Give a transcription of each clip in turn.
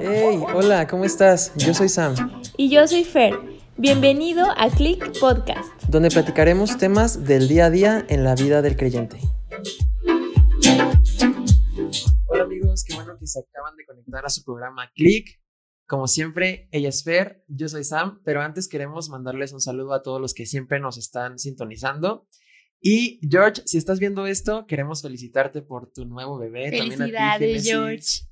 Hey, hola, ¿cómo estás? Yo soy Sam. Y yo soy Fer. Bienvenido a Click Podcast, donde platicaremos temas del día a día en la vida del creyente. Hola amigos, qué bueno que se acaban de conectar a su programa Click. Como siempre, ella es Fer, yo soy Sam, pero antes queremos mandarles un saludo a todos los que siempre nos están sintonizando. Y George, si estás viendo esto, queremos felicitarte por tu nuevo bebé. Felicidades, George.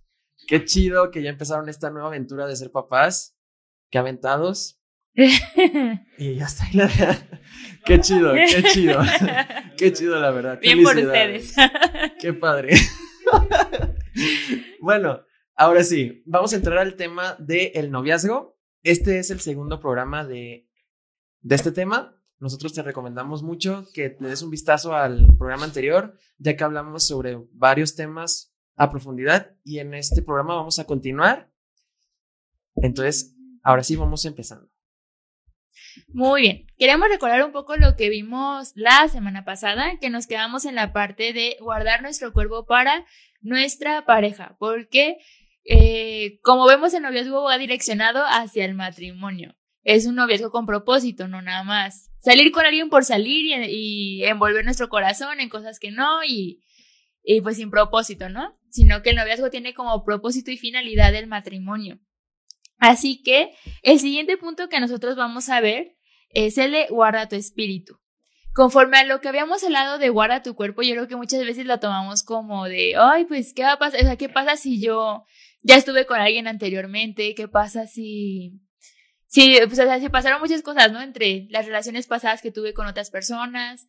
Qué chido que ya empezaron esta nueva aventura de ser papás. Qué aventados. y ya está. qué chido, qué chido. qué chido, la verdad. Bien por ustedes. qué padre. bueno, ahora sí, vamos a entrar al tema del noviazgo. Este es el segundo programa de, de este tema. Nosotros te recomendamos mucho que le des un vistazo al programa anterior, ya que hablamos sobre varios temas a profundidad y en este programa vamos a continuar. Entonces, ahora sí vamos empezando. Muy bien, queremos recordar un poco lo que vimos la semana pasada, que nos quedamos en la parte de guardar nuestro cuerpo para nuestra pareja, porque eh, como vemos el noviazgo va direccionado hacia el matrimonio. Es un noviazgo con propósito, no nada más salir con alguien por salir y, envolver nuestro corazón en cosas que no y, y pues sin propósito, ¿no? Sino que el noviazgo tiene como propósito y finalidad el matrimonio. Así que el siguiente punto que nosotros vamos a ver es el de guarda tu espíritu. Conforme a lo que habíamos hablado de guarda tu cuerpo, yo creo que muchas veces lo tomamos como de, ay, pues, ¿qué va a pasar? O sea, ¿qué pasa si yo ya estuve con alguien anteriormente? ¿Qué pasa si... Si, pues, o sea, se pasaron muchas cosas, ¿no? Entre las relaciones pasadas que tuve con otras personas.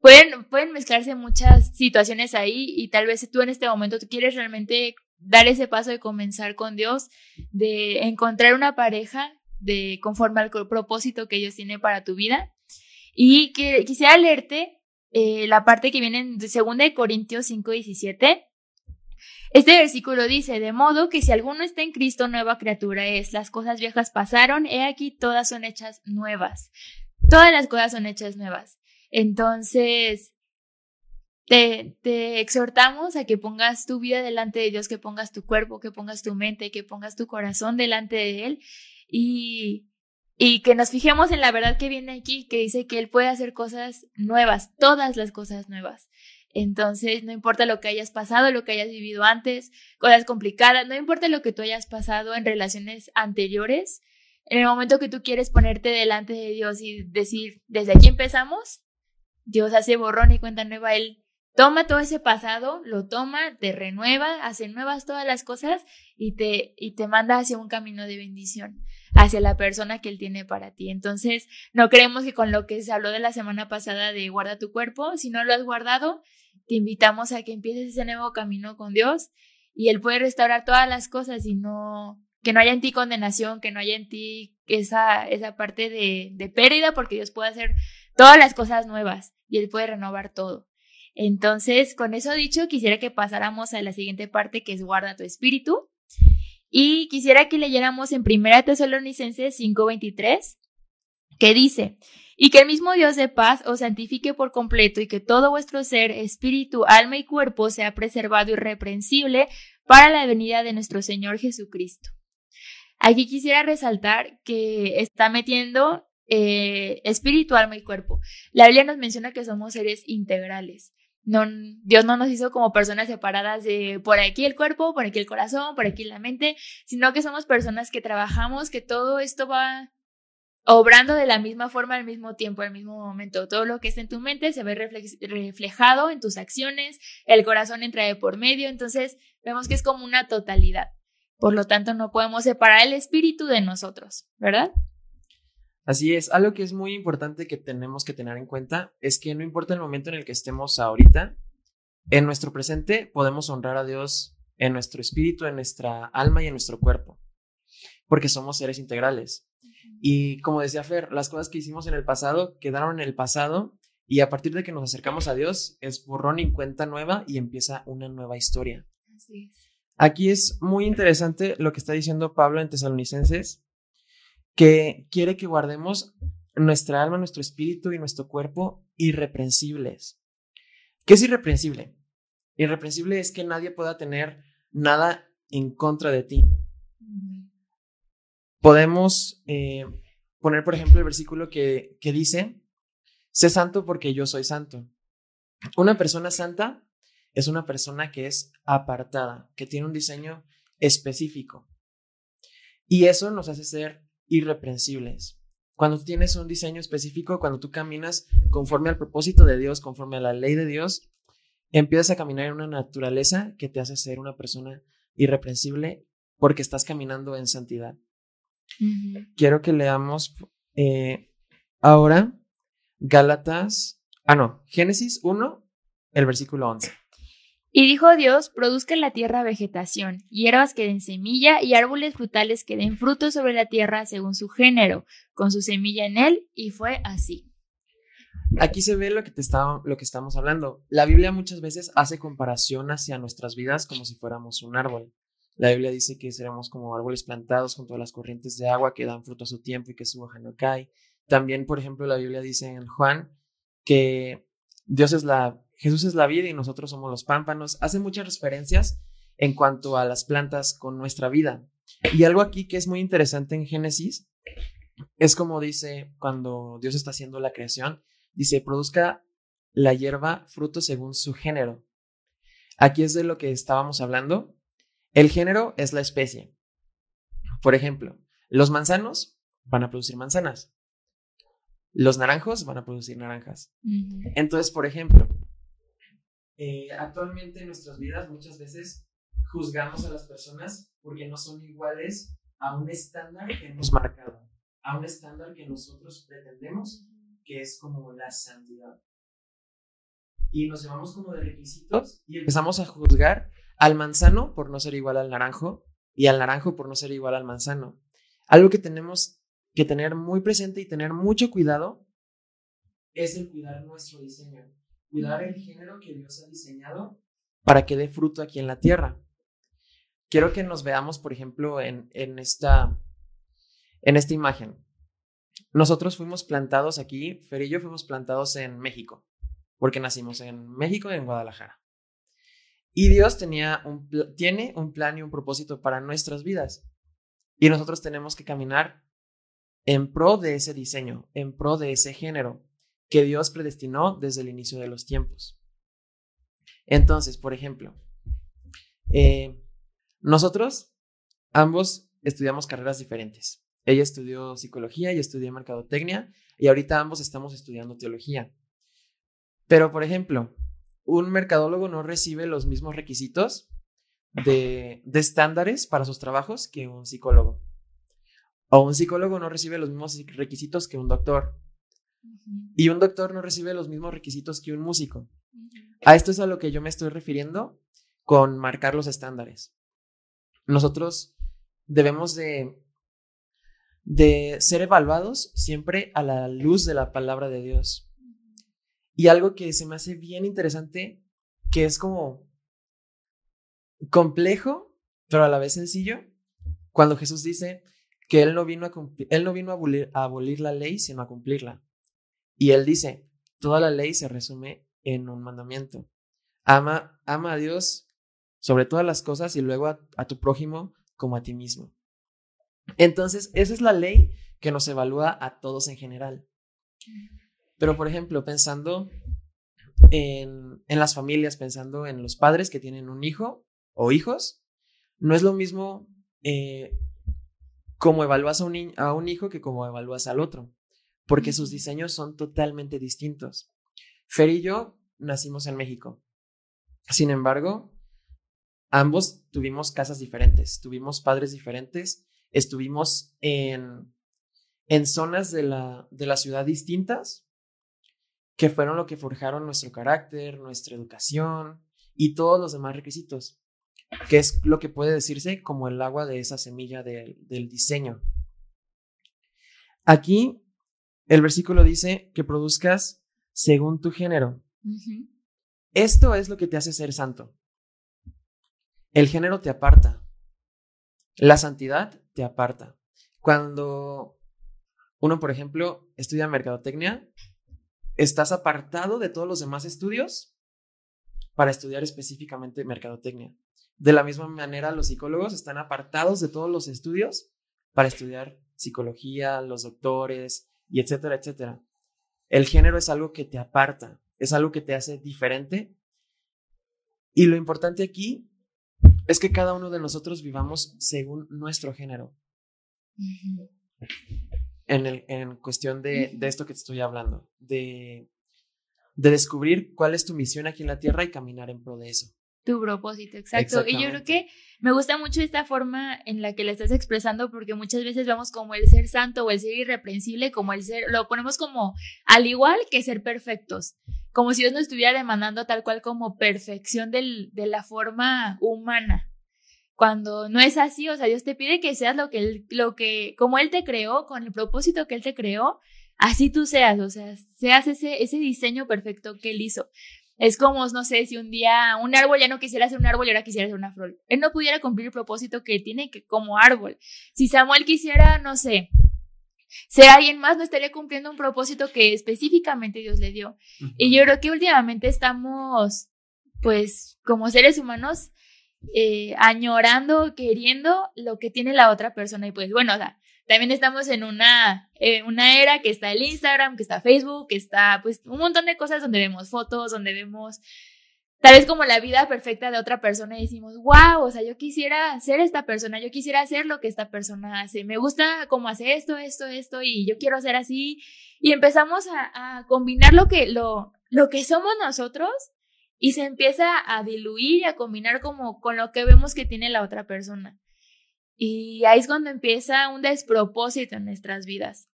Pueden, pueden mezclarse muchas situaciones ahí y tal vez tú en este momento tú quieres realmente dar ese paso de comenzar con Dios, de encontrar una pareja de conforme al propósito que ellos tienen para tu vida. Y que, quisiera leerte eh, la parte que viene en 2 Corintios 5, 17. Este versículo dice, de modo que si alguno está en Cristo, nueva criatura es, las cosas viejas pasaron, he aquí todas son hechas nuevas. Todas las cosas son hechas nuevas. Entonces, te, exhortamos a que pongas tu vida delante de Dios, que pongas tu cuerpo, que pongas tu mente, que pongas tu corazón delante de Él y, y que nos fijemos en la verdad que viene aquí, que dice que Él puede hacer cosas nuevas, todas las cosas nuevas. Entonces, no importa lo que hayas pasado, lo que hayas vivido antes, cosas complicadas, no importa lo que tú hayas pasado en relaciones anteriores, en el momento que tú quieres ponerte delante de Dios y decir, desde aquí empezamos, Dios hace borrón y cuenta nueva, Él toma todo ese pasado, lo toma, te renueva, hace nuevas todas las cosas y te, y te manda hacia un camino de bendición, hacia la persona que Él tiene para ti. Entonces, no creemos que con lo que se habló de la semana pasada de guarda tu cuerpo, si no lo has guardado, te invitamos a que empieces ese nuevo camino con Dios y Él puede restaurar todas las cosas y no, que no haya en ti condenación, que no haya en ti esa, esa parte de, de pérdida, porque Dios puede hacer todas las cosas nuevas y Él puede renovar todo. Entonces, con eso dicho, quisiera que pasáramos a la siguiente parte que es guarda tu espíritu. Y quisiera que leyéramos en 1 Tesalonicenses 5:23, que dice, y que el mismo Dios de paz os santifique por completo y que todo vuestro ser, espíritu, alma y cuerpo sea preservado irreprensible para la venida de nuestro Señor Jesucristo. Aquí quisiera resaltar que está metiendo eh, espíritu, alma y cuerpo. La Biblia nos menciona que somos seres integrales. No, Dios no nos hizo como personas separadas de por aquí el cuerpo, por aquí el corazón, por aquí la mente, sino que somos personas que trabajamos, que todo esto va obrando de la misma forma al mismo tiempo, al mismo momento. Todo lo que está en tu mente se ve reflejado en tus acciones, el corazón entra de por medio, entonces vemos que es como una totalidad. Por lo tanto, no podemos separar el espíritu de nosotros, ¿verdad? Así es, algo que es muy importante que tenemos que tener en cuenta es que no importa el momento en el que estemos ahorita, en nuestro presente podemos honrar a Dios en nuestro espíritu, en nuestra alma y en nuestro cuerpo, porque somos seres integrales. Y como decía Fer, las cosas que hicimos en el pasado quedaron en el pasado y a partir de que nos acercamos a Dios es borrón y cuenta nueva y empieza una nueva historia. Aquí es muy interesante lo que está diciendo Pablo en Tesalonicenses que quiere que guardemos nuestra alma, nuestro espíritu y nuestro cuerpo irreprensibles. ¿Qué es irreprensible? Irreprensible es que nadie pueda tener nada en contra de ti. Podemos eh, poner, por ejemplo, el versículo que, que dice, sé santo porque yo soy santo. Una persona santa es una persona que es apartada, que tiene un diseño específico. Y eso nos hace ser irreprensibles. Cuando tú tienes un diseño específico, cuando tú caminas conforme al propósito de Dios, conforme a la ley de Dios, empiezas a caminar en una naturaleza que te hace ser una persona irreprensible porque estás caminando en santidad. Quiero que leamos eh, ahora Gálatas, ah no, Génesis 1, el versículo 11. Y dijo Dios, produzca en la tierra vegetación, hierbas que den semilla y árboles frutales que den fruto sobre la tierra según su género, con su semilla en él, y fue así. Aquí se ve lo que, te lo que estamos hablando. La Biblia muchas veces hace comparación hacia nuestras vidas como si fuéramos un árbol. La Biblia dice que seremos como árboles plantados junto a las corrientes de agua que dan fruto a su tiempo y que su hoja no cae. También, por ejemplo, la Biblia dice en Juan que Dios es la Jesús es la vida y nosotros somos los pámpanos. Hace muchas referencias en cuanto a las plantas con nuestra vida. Y algo aquí que es muy interesante en Génesis es como dice cuando Dios está haciendo la creación, dice, produzca la hierba fruto según su género. Aquí es de lo que estábamos hablando. El género es la especie. Por ejemplo, los manzanos van a producir manzanas. Los naranjos van a producir naranjas. Entonces, por ejemplo, eh, actualmente en nuestras vidas muchas veces juzgamos a las personas porque no son iguales a un estándar que hemos marcado, a un estándar que nosotros pretendemos, que es como la santidad. Y nos llevamos como de requisitos y empezamos a juzgar al manzano por no ser igual al naranjo y al naranjo por no ser igual al manzano. Algo que tenemos que tener muy presente y tener mucho cuidado es el cuidar nuestro diseño cuidar el género que Dios ha diseñado para que dé fruto aquí en la tierra. Quiero que nos veamos, por ejemplo, en, esta, en esta imagen. Nosotros fuimos plantados aquí, Fer y yo fuimos plantados en México, porque nacimos en México y en Guadalajara. Y Dios tenía tiene un plan y un propósito para nuestras vidas. Y nosotros tenemos que caminar en pro de ese diseño, en pro de ese género que Dios predestinó desde el inicio de los tiempos. Entonces, por ejemplo, eh, nosotros ambos estudiamos carreras diferentes. Ella estudió psicología y estudié mercadotecnia y ahorita ambos estamos estudiando teología. Pero, por ejemplo, un mercadólogo no recibe los mismos requisitos de, de estándares para sus trabajos que un psicólogo. O un psicólogo no recibe los mismos requisitos que un doctor. Y un doctor no recibe los mismos requisitos que un músico. A esto es a lo que yo me estoy refiriendo con marcar los estándares. Nosotros debemos de, de ser evaluados siempre a la luz de la palabra de Dios. Y algo que se me hace bien interesante, que es como complejo, pero a la vez sencillo, cuando Jesús dice que Él no vino a, él no vino a abolir la ley, sino a cumplirla. Y él dice, toda la ley se resume en un mandamiento. Ama, ama a Dios sobre todas las cosas y luego a, tu prójimo como a ti mismo. Entonces, esa es la ley que nos evalúa a todos en general. Pero, por ejemplo, pensando en, las familias, pensando en los padres que tienen un hijo o hijos, no es lo mismo eh, como evalúas a un, a un hijo que como evalúas al otro porque sus diseños son totalmente distintos. Fer y yo nacimos en México. Sin embargo, ambos tuvimos casas diferentes, tuvimos padres diferentes, estuvimos en, en zonas de la, de la ciudad distintas, que fueron lo que forjaron nuestro carácter, nuestra educación y todos los demás requisitos, que es lo que puede decirse como el agua de esa semilla del diseño. Aquí el versículo dice que produzcas según tu género. Esto es lo que te hace ser santo. El género te aparta. La santidad te aparta. Cuando uno, por ejemplo, estudia mercadotecnia, estás apartado de todos los demás estudios para estudiar específicamente mercadotecnia. De la misma manera, los psicólogos están apartados de todos los estudios para estudiar psicología, los doctores, y etcétera, etcétera. El género es algo que te aparta, es algo que te hace diferente. Y lo importante aquí es que cada uno de nosotros vivamos según nuestro género. en, el, en, cuestión de, de, esto que te estoy hablando, de, de descubrir cuál es tu misión aquí en la tierra y caminar en pro de eso. Tu propósito, exacto. Y yo creo que me gusta mucho esta forma en la que la estás expresando porque muchas veces vemos como el ser santo o el ser irreprensible, como el ser, lo ponemos como al igual que ser perfectos, como si Dios nos estuviera demandando tal cual como perfección del, de la forma humana. Cuando no es así, o sea, Dios te pide que seas lo que Él, lo que, como Él te creó, con el propósito que Él te creó, así tú seas, o sea, seas ese, ese diseño perfecto que Él hizo. Es como, no sé, si un día un árbol ya no quisiera ser un árbol y ahora quisiera ser una flor. Él no pudiera cumplir el propósito que tiene que, como árbol. Si Samuel quisiera, no sé, ser alguien más, no estaría cumpliendo un propósito que específicamente Dios le dio. Y yo creo que últimamente estamos, pues, como seres humanos, eh, añorando, queriendo lo que tiene la otra persona. Y pues, bueno, o sea, también estamos en una, eh, una era que está el Instagram, que está Facebook, que está pues un montón de cosas donde vemos fotos, donde vemos tal vez como la vida perfecta de otra persona y decimos, wow, o sea, yo quisiera ser esta persona, yo quisiera hacer lo que esta persona hace, me gusta cómo hace esto, esto, esto y yo quiero hacer así. Y empezamos a, a combinar lo que, lo, lo que somos nosotros y se empieza a diluir y a combinar como con lo que vemos que tiene la otra persona. Y ahí es cuando empieza un despropósito en nuestras vidas.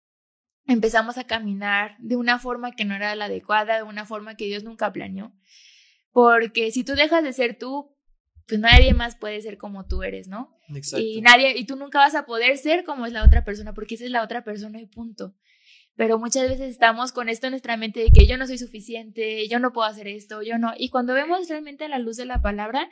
Empezamos a caminar de una forma que no era la adecuada, de una forma que Dios nunca planeó. Porque si tú dejas de ser tú, pues nadie más puede ser como tú eres, ¿no? Exacto. Y nadie, y tú nunca vas a poder ser como es la otra persona, porque esa es la otra persona y punto. Pero muchas veces estamos con esto en nuestra mente de que yo no soy suficiente, yo no puedo hacer esto, yo no. Y cuando vemos realmente la luz de la palabra,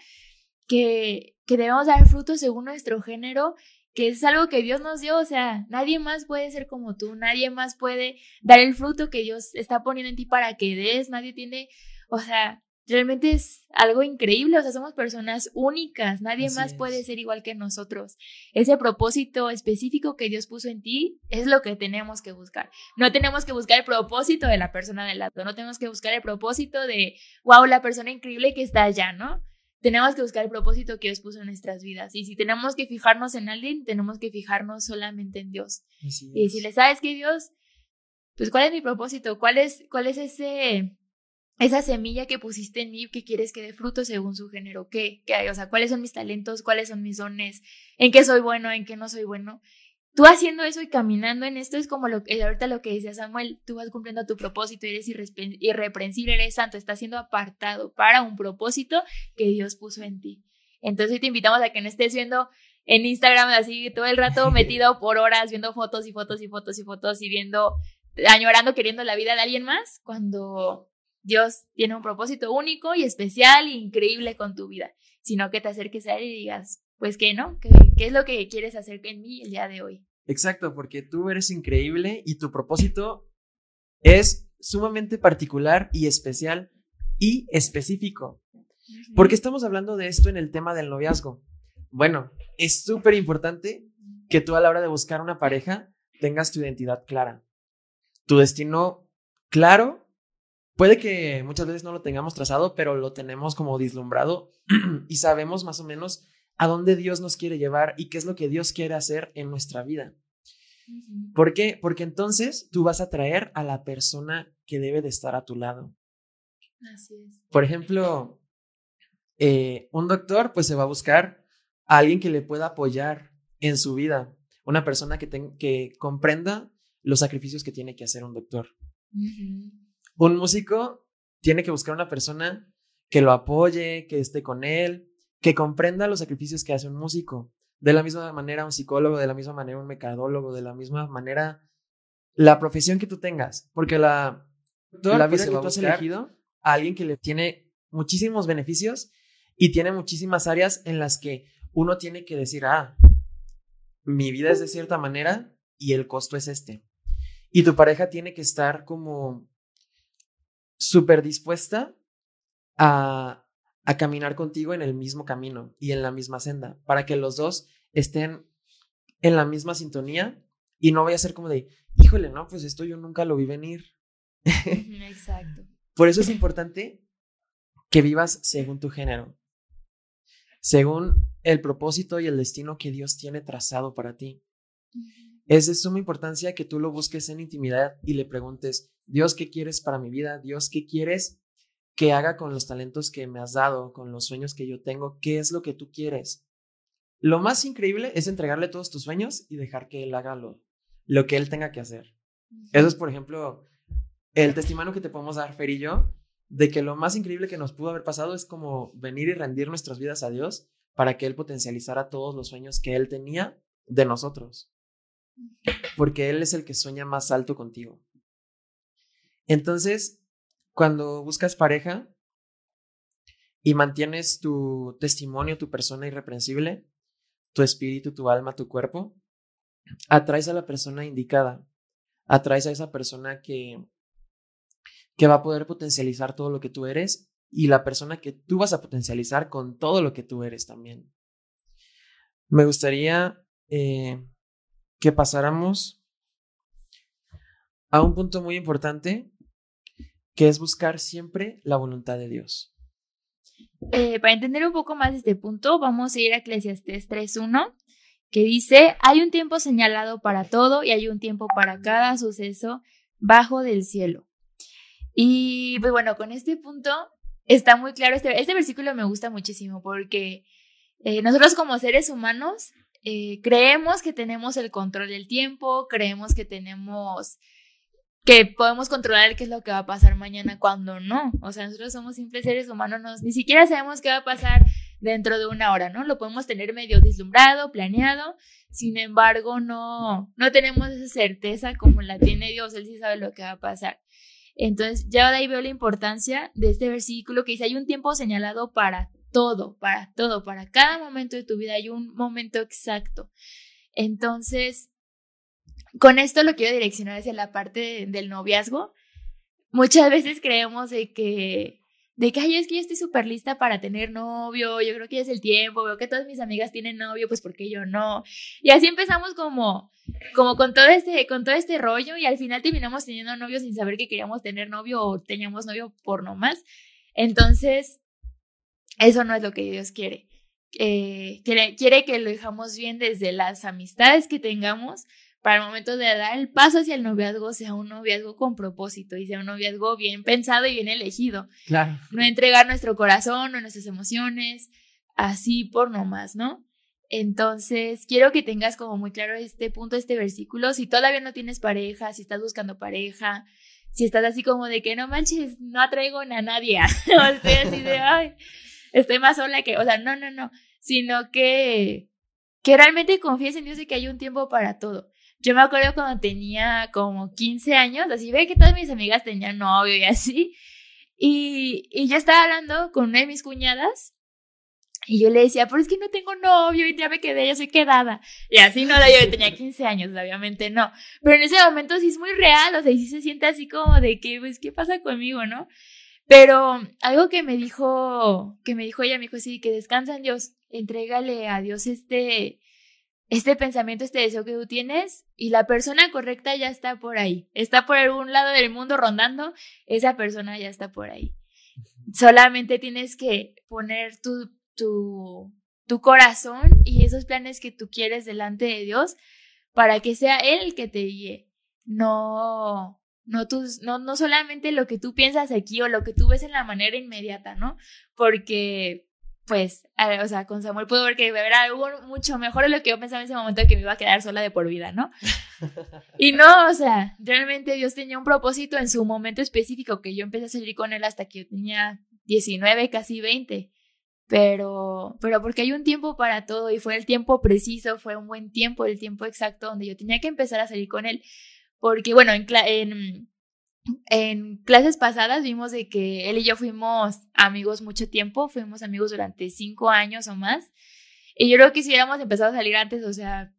que, que debemos dar frutos según nuestro género, que es algo que Dios nos dio, o sea, nadie más puede ser como tú, nadie más puede dar el fruto que Dios está poniendo en ti para que des, nadie tiene, o sea, realmente es algo increíble, o sea, somos personas únicas, nadie más puede ser igual que nosotros. Ese propósito específico que Dios puso en ti es lo que tenemos que buscar. No tenemos que buscar el propósito de la persona del lado, no tenemos que buscar el propósito de, wow, la persona increíble que está allá, ¿no? Tenemos que buscar el propósito que Dios puso en nuestras vidas. Y si tenemos que fijarnos en alguien, tenemos que fijarnos solamente en Dios. Y si le sabes que Dios, pues cuál es mi propósito, cuál es, cuál es ese, esa semilla que pusiste en mí que quieres que dé fruto según su género, ¿qué? ¿Qué hay? O sea, cuáles son mis talentos, cuáles son mis dones, en qué soy bueno, en qué no soy bueno tú haciendo eso y caminando en esto es como lo que ahorita lo que decía Samuel, tú vas cumpliendo tu propósito, eres irreprensible, eres santo, estás siendo apartado para un propósito que Dios puso en ti. Entonces te invitamos a que no estés viendo en Instagram así todo el rato metido por horas viendo fotos y fotos y fotos y fotos y viendo, añorando, queriendo la vida de alguien más, cuando Dios tiene un propósito único y especial e increíble con tu vida, sino que te acerques a Él y digas, pues que no, ¿Qué, ¿Qué, es lo que quieres hacer en mí el día de hoy. Exacto, porque tú eres increíble y tu propósito es sumamente particular y especial y específico. ¿Por qué estamos hablando de esto en el tema del noviazgo? Bueno, es súper importante que tú a la hora de buscar una pareja tengas tu identidad clara, tu destino claro. Puede que muchas veces no lo tengamos trazado, pero lo tenemos como dislumbrado y sabemos más o menos a dónde Dios nos quiere llevar y qué es lo que Dios quiere hacer en nuestra vida. ¿Por qué? Porque entonces tú vas a traer a la persona que debe de estar a tu lado. Así es. Por ejemplo, eh, un doctor pues se va a buscar a alguien que le pueda apoyar en su vida, una persona que, que comprenda los sacrificios que tiene que hacer un doctor. Un músico tiene que buscar una persona que lo apoye, que esté con él, que comprenda los sacrificios que hace un músico. De la misma manera un psicólogo, de la misma manera un mercadólogo, de la misma manera la profesión que tú tengas. Porque la, la vida que tú has elegido a alguien que le tiene muchísimos beneficios y tiene muchísimas áreas en las que uno tiene que decir, ah, mi vida es de cierta manera y el costo es este. Y tu pareja tiene que estar como súper dispuesta a a caminar contigo en el mismo camino y en la misma senda, para que los dos estén en la misma sintonía y no vaya a ser como de, híjole, no, pues esto yo nunca lo vi venir. Exacto. Por eso es importante que vivas según tu género, según el propósito y el destino que Dios tiene trazado para ti. Es de suma importancia que tú lo busques en intimidad y le preguntes, Dios, ¿qué quieres para mi vida? Dios, ¿qué quieres que haga con los talentos que me has dado, con los sueños que yo tengo? ¿Qué es lo que tú quieres? Lo más increíble es entregarle todos tus sueños y dejar que Él haga lo, lo que Él tenga que hacer. Eso es, por ejemplo, el testimonio que te podemos dar, Fer y yo, de que lo más increíble que nos pudo haber pasado es como venir y rendir nuestras vidas a Dios para que Él potencializara todos los sueños que Él tenía de nosotros porque Él es el que sueña más alto contigo. Entonces, cuando buscas pareja y mantienes tu testimonio, tu persona irreprensible, tu espíritu, tu alma, tu cuerpo, atraes a la persona indicada, atraes a esa persona que, que va a poder potencializar todo lo que tú eres y la persona que tú vas a potencializar con todo lo que tú eres también. Me gustaría eh, que pasáramos a un punto muy importante, que es buscar siempre la voluntad de Dios. Eh, para entender un poco más este punto, vamos a ir a Eclesiastes 3.1, que dice, hay un tiempo señalado para todo y hay un tiempo para cada suceso bajo del cielo. Y pues bueno, con este punto está muy claro, este, este versículo me gusta muchísimo porque eh, nosotros como seres humanos eh, creemos que tenemos el control del tiempo, creemos que tenemos, que podemos controlar qué es lo que va a pasar mañana cuando no. O sea, nosotros somos simples seres humanos, ni siquiera sabemos qué va a pasar dentro de una hora, ¿no? Lo podemos tener medio deslumbrado, planeado, sin embargo, no, no tenemos esa certeza como la tiene Dios, Él sí sabe lo que va a pasar. Entonces, ya de ahí veo la importancia de este versículo que dice, hay un tiempo señalado para todo, para todo, para cada momento de tu vida hay un momento exacto. Entonces, con esto lo quiero direccionar hacia la parte del noviazgo. Muchas veces creemos de que, de que, ay, es que yo estoy súper lista para tener novio, yo creo que ya es el tiempo, veo que todas mis amigas tienen novio, pues porque yo no. Y así empezamos como, como con todo este, con todo este rollo y al final terminamos teniendo novio sin saber que queríamos tener novio o teníamos novio por nomás. Entonces, eso no es lo que Dios quiere. Eh, quiere, quiere que lo dejamos bien desde las amistades que tengamos para el momento de dar el paso hacia el noviazgo sea un noviazgo con propósito y sea un noviazgo bien pensado y bien elegido. Claro. No entregar nuestro corazón o nuestras emociones así por nomás, ¿no? Entonces, quiero que tengas como muy claro este punto, este versículo. Si todavía no tienes pareja, si estás buscando pareja, si estás así como de que no manches, no atraigo a nadie, o estoy así de, ay, estoy más sola que, o sea, no, no, no, sino que, que realmente confíes en Dios y que hay un tiempo para todo. Yo me acuerdo cuando tenía como 15 años, así ve que todas mis amigas tenían novio y así, y, y yo estaba hablando con una de mis cuñadas y yo le decía, pero es que no tengo novio y ya me quedé, ya soy quedada. Y así no, yo tenía 15 años, obviamente no. Pero en ese momento sí es muy real, o sea, y sí se siente así como de que, pues, ¿qué pasa conmigo, no? Pero algo que me dijo, que me dijo ella, me dijo, sí, que descansa en Dios, entrégale a Dios este, este pensamiento, este deseo que tú tienes y la persona correcta ya está por ahí, está por algún lado del mundo rondando, esa persona ya está por ahí. Solamente tienes que poner tu, tu, tu corazón y esos planes que tú quieres delante de Dios para que sea Él el que te guíe, no, no, tus, no, no solamente lo que tú piensas aquí o lo que tú ves en la manera inmediata, ¿no? Porque, pues, o sea, con Samuel puedo ver que era algo mucho mejor de lo que yo pensaba en ese momento de que me iba a quedar sola de por vida, ¿no? Y no, o sea, realmente Dios tenía un propósito en su momento específico, que yo empecé a salir con él hasta que yo tenía 19, casi 20. Pero, pero porque hay un tiempo para todo y fue el tiempo preciso, fue un buen tiempo, el tiempo exacto donde yo tenía que empezar a salir con él. Porque, bueno, en, en, en clases pasadas vimos de que él y yo fuimos amigos mucho tiempo, fuimos amigos durante cinco años o más. Y yo creo que si hubiéramos empezado a salir antes, o sea,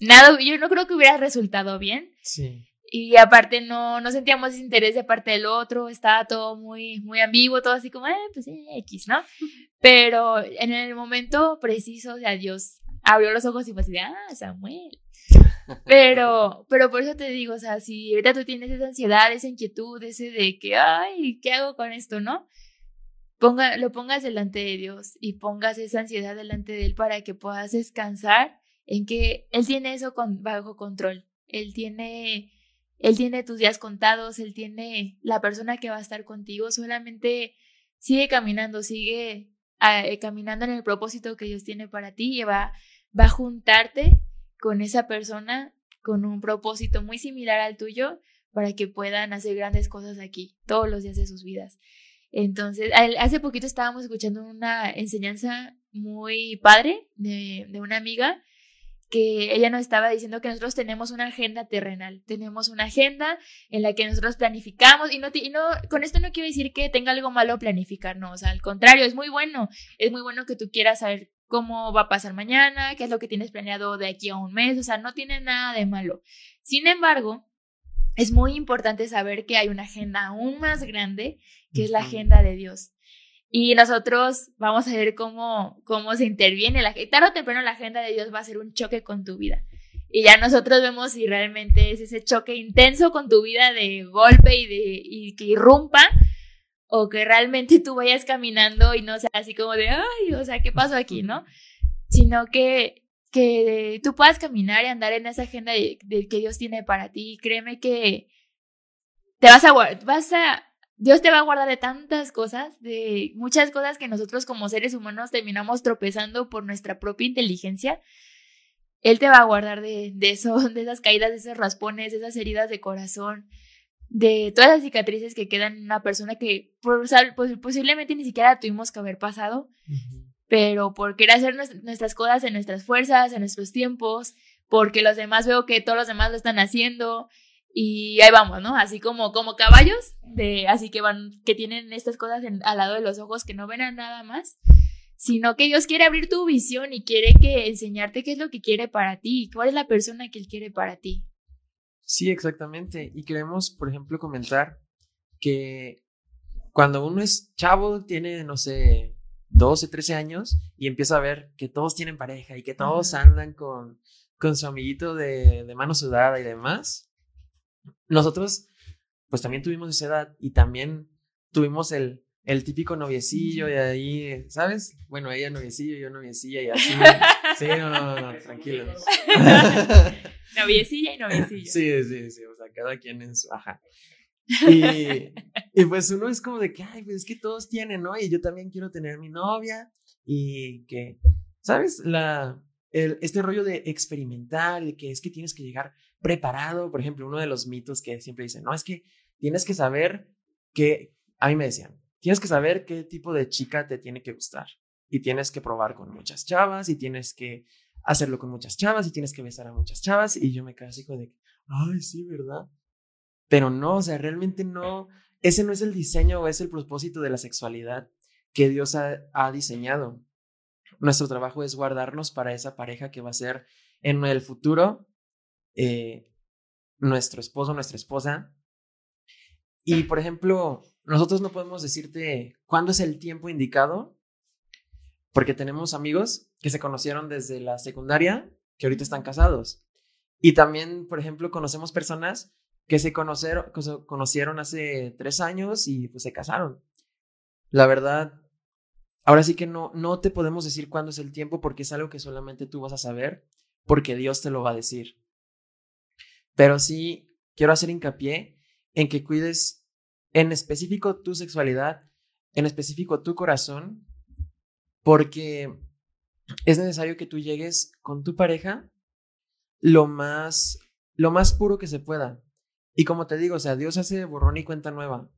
nada, yo no creo que hubiera resultado bien. Sí. y aparte no, no sentíamos interés de parte del otro, estaba todo muy, muy ambiguo, todo así como, eh, pues X, ¿no? Pero en el momento preciso, o sea, Dios abrió los ojos y fue así de, ah, Samuel. Pero, pero por eso te digo, o sea, si ahorita tú tienes esa ansiedad, esa inquietud, ese de que, ay, ¿qué hago con esto, no? Ponga, lo pongas delante de Dios y pongas esa ansiedad delante de Él para que puedas descansar en que Él tiene eso con, bajo control. Él tiene él tiene tus días contados, Él tiene la persona que va a estar contigo, solamente sigue caminando, sigue ah, eh, caminando en el propósito que Dios tiene para ti y va, va a juntarte con esa persona con un propósito muy similar al tuyo para que puedan hacer grandes cosas aquí todos los días de sus vidas. Entonces, hace poquito estábamos escuchando una enseñanza muy padre de, una amiga que ella nos estaba diciendo que nosotros tenemos una agenda terrenal, tenemos una agenda en la que nosotros planificamos y no, y no con esto no quiero decir que tenga algo malo planificar, no, o sea, al contrario, es muy bueno, es muy bueno que tú quieras saber cómo va a pasar mañana, qué es lo que tienes planeado de aquí a un mes, o sea, no tiene nada de malo. Sin embargo, es muy importante saber que hay una agenda aún más grande, que es la agenda de Dios. Y nosotros vamos a ver cómo, cómo se interviene. La, tarde o temprano la agenda de Dios va a ser un choque con tu vida. Y ya nosotros vemos si realmente es ese choque intenso con tu vida de golpe y, de, y que irrumpa, o que realmente tú vayas caminando y no sea así como de, ay, o sea, ¿qué pasó aquí, no? Sino que, que tú puedas caminar y andar en esa agenda de, que Dios tiene para ti. Créeme que te vas a, vas a Dios te va a guardar de tantas cosas, de muchas cosas que nosotros como seres humanos terminamos tropezando por nuestra propia inteligencia. Él te va a guardar de, de eso, de esas caídas, de esos raspones, de esas heridas de corazón, de todas las cicatrices que quedan en una persona que posiblemente ni siquiera tuvimos que haber pasado, pero por querer hacer nuestras cosas en nuestras fuerzas, en nuestros tiempos, porque los demás veo que todos los demás lo están haciendo y ahí vamos, ¿no? Así como, como caballos, de, así que van, que tienen estas cosas al lado de los ojos que no ven a nada más, sino que Dios quiere abrir tu visión y quiere que enseñarte qué es lo que quiere para ti, cuál es la persona que Él quiere para ti. Sí, exactamente. Y queremos, por ejemplo, comentar que cuando uno es chavo, tiene, no sé, 12, 13 años y empieza a ver que todos tienen pareja y que todos andan con, con su amiguito de, de mano sudada y demás, nosotros, pues también tuvimos esa edad y también tuvimos el, el típico noviecillo y ahí, ¿sabes? Bueno, ella noviecillo, yo noviecilla y así. Sí, no, no, no, tranquilos. noviecilla y noviecillo. Sí, sí, sí, o sea, cada quien en su, ajá. Y, y pues uno es como de que, ay, pues es que todos tienen, ¿no? Y yo también quiero tener mi novia y que, ¿sabes? La, el, este rollo de experimentar, de que es que tienes que llegar preparado. Por ejemplo, uno de los mitos que siempre dicen, no, es que tienes que saber que, a mí me decían, tienes que saber qué tipo de chica te tiene que gustar. Y tienes que probar con muchas chavas y tienes que hacerlo con muchas chavas y tienes que besar a muchas chavas. Y yo me quedé así como de, ay, sí, ¿verdad? Pero no, o sea, realmente no, ese no es el diseño o es el propósito de la sexualidad que Dios ha, diseñado. Nuestro trabajo es guardarnos para esa pareja que va a ser en el futuro eh, nuestro esposo, nuestra esposa. Y, por ejemplo, nosotros no podemos decirte cuándo es el tiempo indicado, porque tenemos amigos que se conocieron desde la secundaria, que ahorita están casados. Y también, por ejemplo, conocemos personas que se conocieron, conocieron hace tres años y pues se casaron. La verdad, ahora sí que no, no te podemos decir cuándo es el tiempo porque es algo que solamente tú vas a saber porque Dios te lo va a decir. Pero sí quiero hacer hincapié en que cuides en específico tu sexualidad, en específico tu corazón, porque es necesario que tú llegues con tu pareja lo más, lo más puro que se pueda. Y como te digo, o sea, Dios hace borrón y cuenta nueva.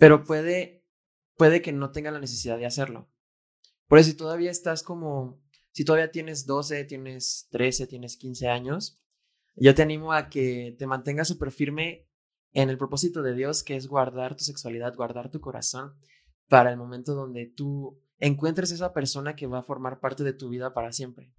pero puede, puede que no tenga la necesidad de hacerlo. Por eso si todavía estás como, si todavía tienes 12, tienes 13, tienes 15 años, yo te animo a que te mantengas súper firme en el propósito de Dios, que es guardar tu sexualidad, guardar tu corazón para el momento donde tú encuentres esa persona que va a formar parte de tu vida para siempre.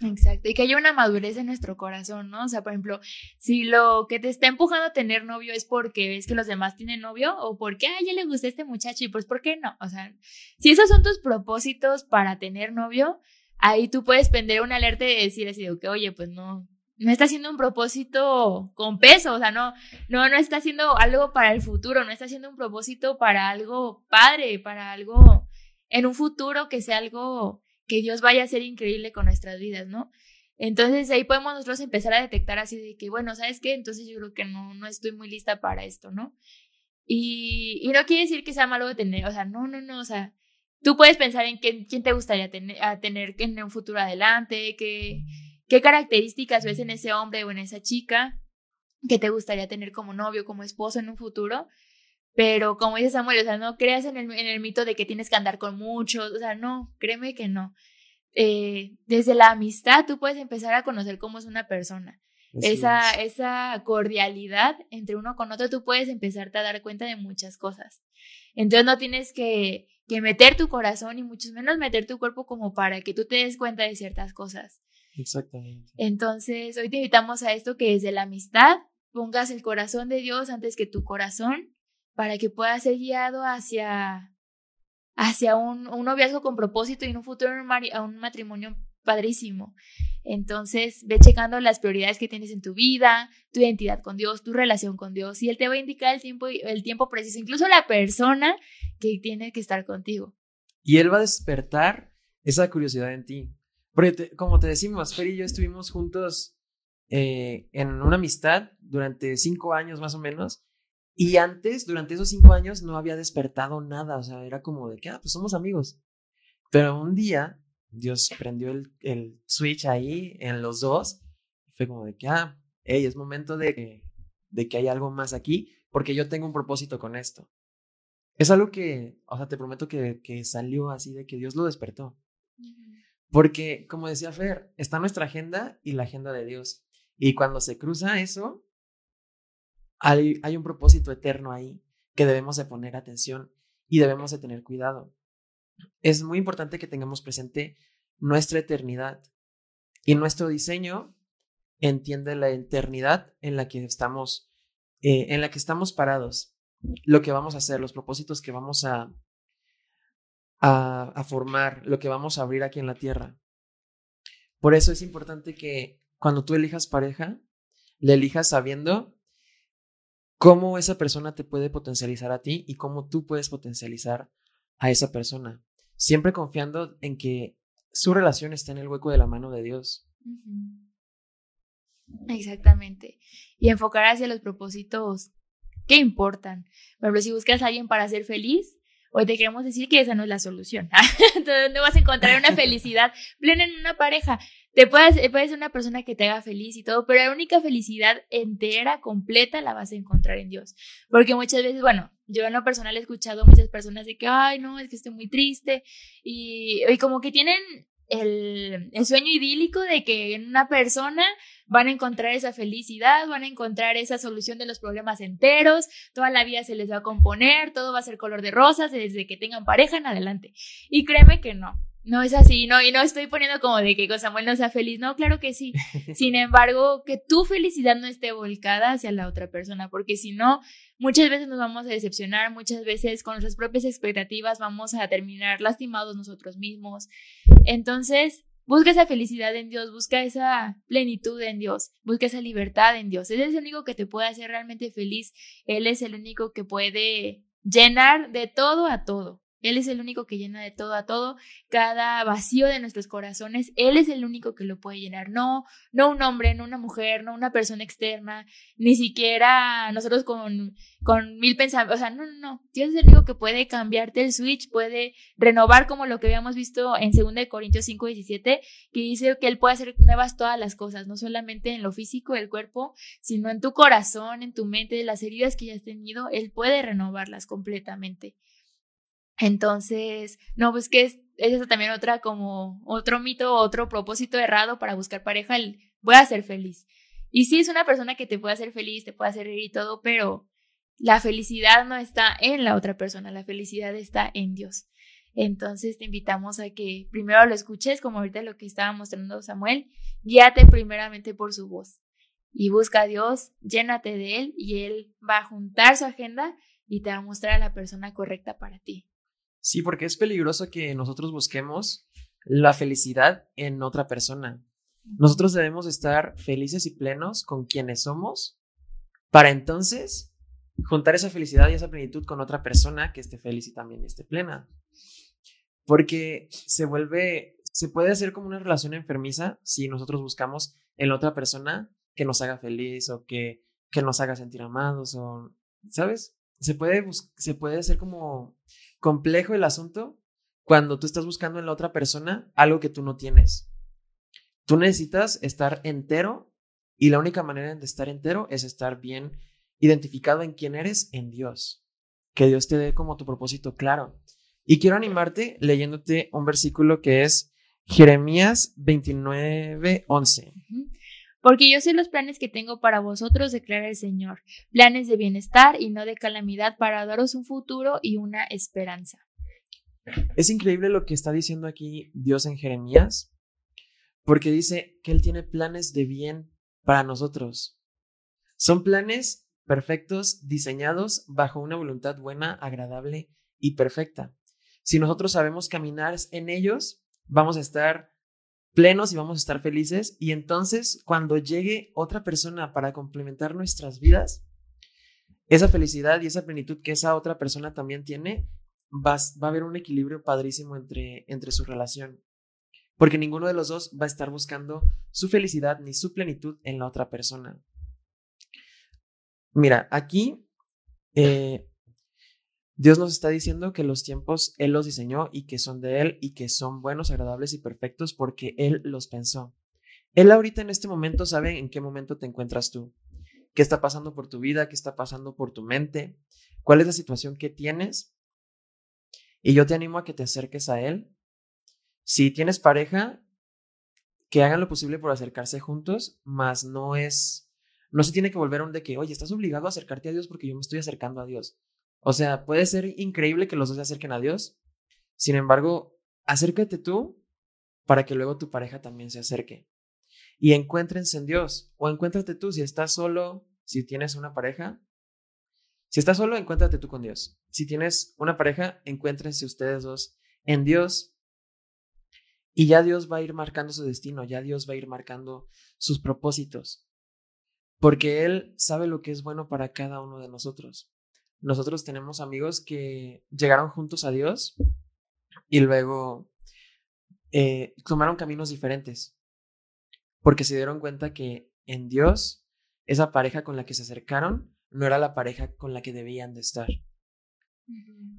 Exacto, y que haya una madurez en nuestro corazón, ¿no? O sea, por ejemplo, si lo que te está empujando a tener novio es porque ves que los demás tienen novio o porque a ella le gusta este muchacho y pues ¿por qué no? O sea, si esos son tus propósitos para tener novio, ahí tú puedes prender una alerta y decir así de oye, pues no, no está haciendo un propósito con peso, o sea, no, no, no está haciendo algo para el futuro, no está haciendo un propósito para algo padre, para algo en un futuro que sea algo que Dios vaya a ser increíble con nuestras vidas, ¿no? Entonces ahí podemos nosotros empezar a detectar así de que, bueno, ¿sabes qué? Entonces yo creo que no, no estoy muy lista para esto, ¿no? Y, y no quiere decir que sea malo de tener, o sea, no, no, no, o sea, tú puedes pensar en quién, quién te gustaría tener, a tener en un futuro adelante, qué, qué características ves en ese hombre o en esa chica que te gustaría tener como novio, como esposo en un futuro. Pero como dice Samuel, o sea, no creas en el, en el mito de que tienes que andar con muchos, o sea, no, créeme que no. Eh, desde la amistad tú puedes empezar a conocer cómo es una persona. esa, esa cordialidad entre uno con otro, tú puedes empezarte a dar cuenta de muchas cosas. Entonces no tienes que, que meter tu corazón y mucho menos meter tu cuerpo como para que tú te des cuenta de ciertas cosas. Exactamente. Entonces, hoy te invitamos a esto que desde la amistad pongas el corazón de Dios antes que tu corazón para que puedas ser guiado hacia, hacia un, un noviazgo con propósito y en un futuro a un matrimonio padrísimo. Entonces, ve checando las prioridades que tienes en tu vida, tu identidad con Dios, tu relación con Dios, y Él te va a indicar el tiempo, el tiempo preciso, incluso la persona que tiene que estar contigo. Y Él va a despertar esa curiosidad en ti. Porque, como te decimos, Fer y yo estuvimos juntos eh, en una amistad durante cinco años más o menos, y antes, durante esos cinco años, no había despertado nada, o sea, era como de que, ah, pues somos amigos. Pero un día, Dios prendió el, el switch ahí en los dos, fue como de que, ah, hey, es momento de que, de que hay algo más aquí, porque yo tengo un propósito con esto. Es algo que, o sea, te prometo que, que salió así de que Dios lo despertó. Porque, como decía Fer, está nuestra agenda y la agenda de Dios. Y cuando se cruza eso, hay, un propósito eterno ahí que debemos de poner atención y debemos de tener cuidado. Es muy importante que tengamos presente nuestra eternidad y nuestro diseño entiende la eternidad en la que estamos, eh, en la que estamos parados, lo que vamos a hacer, los propósitos que vamos a, a, formar, lo que vamos a abrir aquí en la tierra. Por eso es importante que cuando tú elijas pareja, le elijas sabiendo cómo esa persona te puede potencializar a ti y cómo tú puedes potencializar a esa persona. Siempre confiando en que su relación está en el hueco de la mano de Dios. Exactamente. Y enfocar hacia los propósitos que importan. Por ejemplo, si buscas a alguien para ser feliz, hoy te queremos decir que esa no es la solución. ¿Dónde vas a encontrar una felicidad plena en una pareja? Te puedes, puedes ser una persona que te haga feliz y todo, pero la única felicidad entera, completa, la vas a encontrar en Dios. Porque muchas veces, bueno, yo en lo personal he escuchado muchas personas de que, ay, no, es que estoy muy triste. Y, y como que tienen el, sueño idílico de que en una persona van a encontrar esa felicidad, van a encontrar esa solución de los problemas enteros, toda la vida se les va a componer, todo va a ser color de rosas desde que tengan pareja en adelante. Y créeme que no. No es así, no, y no estoy poniendo como de que Samuel no sea feliz, no, claro que sí. Sin embargo, que tu felicidad no esté volcada hacia la otra persona, porque si no, muchas veces nos vamos a decepcionar, muchas veces con nuestras propias expectativas vamos a terminar lastimados nosotros mismos. Entonces, busca esa felicidad en Dios, busca esa plenitud en Dios, busca esa libertad en Dios. Él es el único que te puede hacer realmente feliz, Él es el único que puede llenar de todo a todo. Él es el único que llena de todo a todo, cada vacío de nuestros corazones, Él es el único que lo puede llenar, no, no un hombre, no una mujer, no una persona externa, ni siquiera nosotros con, con mil pensamientos, o sea, no, no, no, Dios es el único que puede cambiarte el switch, puede renovar como lo que habíamos visto en 2 Corintios 5, 17, que dice que Él puede hacer nuevas todas las cosas, no solamente en lo físico del cuerpo, sino en tu corazón, en tu mente, las heridas que ya has tenido, Él puede renovarlas completamente. Entonces, no, pues que es, eso también otra como otro mito, otro propósito errado para buscar pareja, voy a ser feliz. Y sí es una persona que te puede hacer feliz, te puede hacer reír y todo, pero la felicidad no está en la otra persona, la felicidad está en Dios. Entonces te invitamos a que primero lo escuches, como ahorita lo que estaba mostrando Samuel, guíate primeramente por su voz y busca a Dios, llénate de Él y Él va a juntar su agenda y te va a mostrar a la persona correcta para ti. Sí, porque es peligroso que nosotros busquemos la felicidad en otra persona. Nosotros debemos estar felices y plenos con quienes somos para entonces juntar esa felicidad y esa plenitud con otra persona que esté feliz y también esté plena. Porque se vuelve, se puede hacer como una relación enfermiza si nosotros buscamos en la otra persona que nos haga feliz o que, que nos haga sentir amados o, ¿sabes? Se puede, se puede hacer como complejo el asunto cuando tú estás buscando en la otra persona algo que tú no tienes. Tú necesitas estar entero y la única manera de estar entero es estar bien identificado en quién eres en Dios. Que Dios te dé como tu propósito claro. Y quiero animarte leyéndote un versículo que es Jeremías 29, 11. Porque yo sé los planes que tengo para vosotros, declara el Señor, planes de bienestar y no de calamidad para daros un futuro y una esperanza. Es increíble lo que está diciendo aquí Dios en Jeremías, porque dice que Él tiene planes de bien para nosotros. Son planes perfectos, diseñados bajo una voluntad buena, agradable y perfecta. Si nosotros sabemos caminar en ellos, vamos a estar plenos y vamos a estar felices. Y entonces, cuando llegue otra persona para complementar nuestras vidas, esa felicidad y esa plenitud que esa otra persona también tiene, va, va a haber un equilibrio padrísimo entre, entre su relación. Porque ninguno de los dos va a estar buscando su felicidad ni su plenitud en la otra persona. Mira, aquí eh, Dios nos está diciendo que los tiempos Él los diseñó y que son de Él y que son buenos, agradables y perfectos porque Él los pensó. Él ahorita en este momento sabe en qué momento te encuentras tú, qué está pasando por tu vida, qué está pasando por tu mente, cuál es la situación que tienes. Y yo te animo a que te acerques a Él. Si tienes pareja, que hagan lo posible por acercarse juntos, mas no es, no se tiene que volver un de que, oye, estás obligado a acercarte a Dios porque yo me estoy acercando a Dios. O sea, puede ser increíble que los dos se acerquen a Dios. Sin embargo, acércate tú para que luego tu pareja también se acerque. Y encuéntrense en Dios. O encuéntrate tú si estás solo, si tienes una pareja. Si estás solo, encuéntrate tú con Dios. Si tienes una pareja, encuéntrense ustedes dos en Dios. Y ya Dios va a ir marcando su destino, ya Dios va a ir marcando sus propósitos. Porque Él sabe lo que es bueno para cada uno de nosotros nosotros tenemos amigos que llegaron juntos a Dios y luego eh, tomaron caminos diferentes porque se dieron cuenta que en Dios esa pareja con la que se acercaron no era la pareja con la que debían de estar.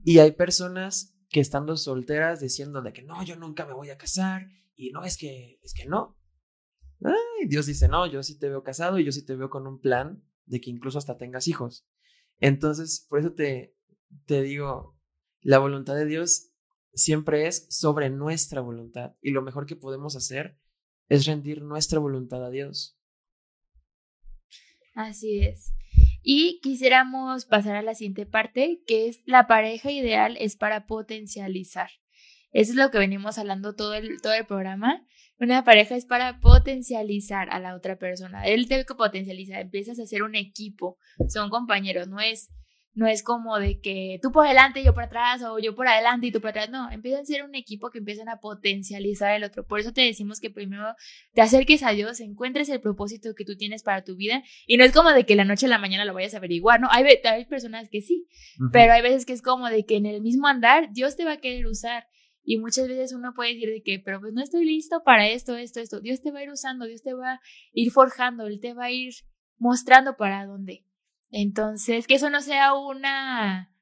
Y hay personas que estando solteras diciendo de que no, yo nunca me voy a casar y no es que es que no. Ay, Dios dice, "No, yo sí te veo casado y yo sí te veo con un plan de que incluso hasta tengas hijos." Entonces, por eso te, te digo, la voluntad de Dios siempre es sobre nuestra voluntad y lo mejor que podemos hacer es rendir nuestra voluntad a Dios. Así es. Y quisiéramos pasar a la siguiente parte, que es la pareja ideal es para potencializar. Eso es lo que venimos hablando todo el, todo el programa. Una pareja es para potencializar a la otra persona. Él te que potencializar, empiezas a hacer un equipo, son compañeros, no es, no es como de que tú por adelante y yo por atrás o yo por adelante y tú por atrás, no, empiezan a ser un equipo que empiezan a potencializar el otro. Por eso te decimos que primero te acerques a Dios, encuentres el propósito que tú tienes para tu vida y no es como de que la noche a la mañana lo vayas a averiguar, ¿no? Hay, hay personas que sí, pero hay veces que es como de que en el mismo andar Dios te va a querer usar y muchas veces uno puede decir de que, pero pues no estoy listo para esto, esto, esto. Dios te va a ir usando, Dios te va a ir forjando, Él te va a ir mostrando para dónde. Entonces, que eso no sea una,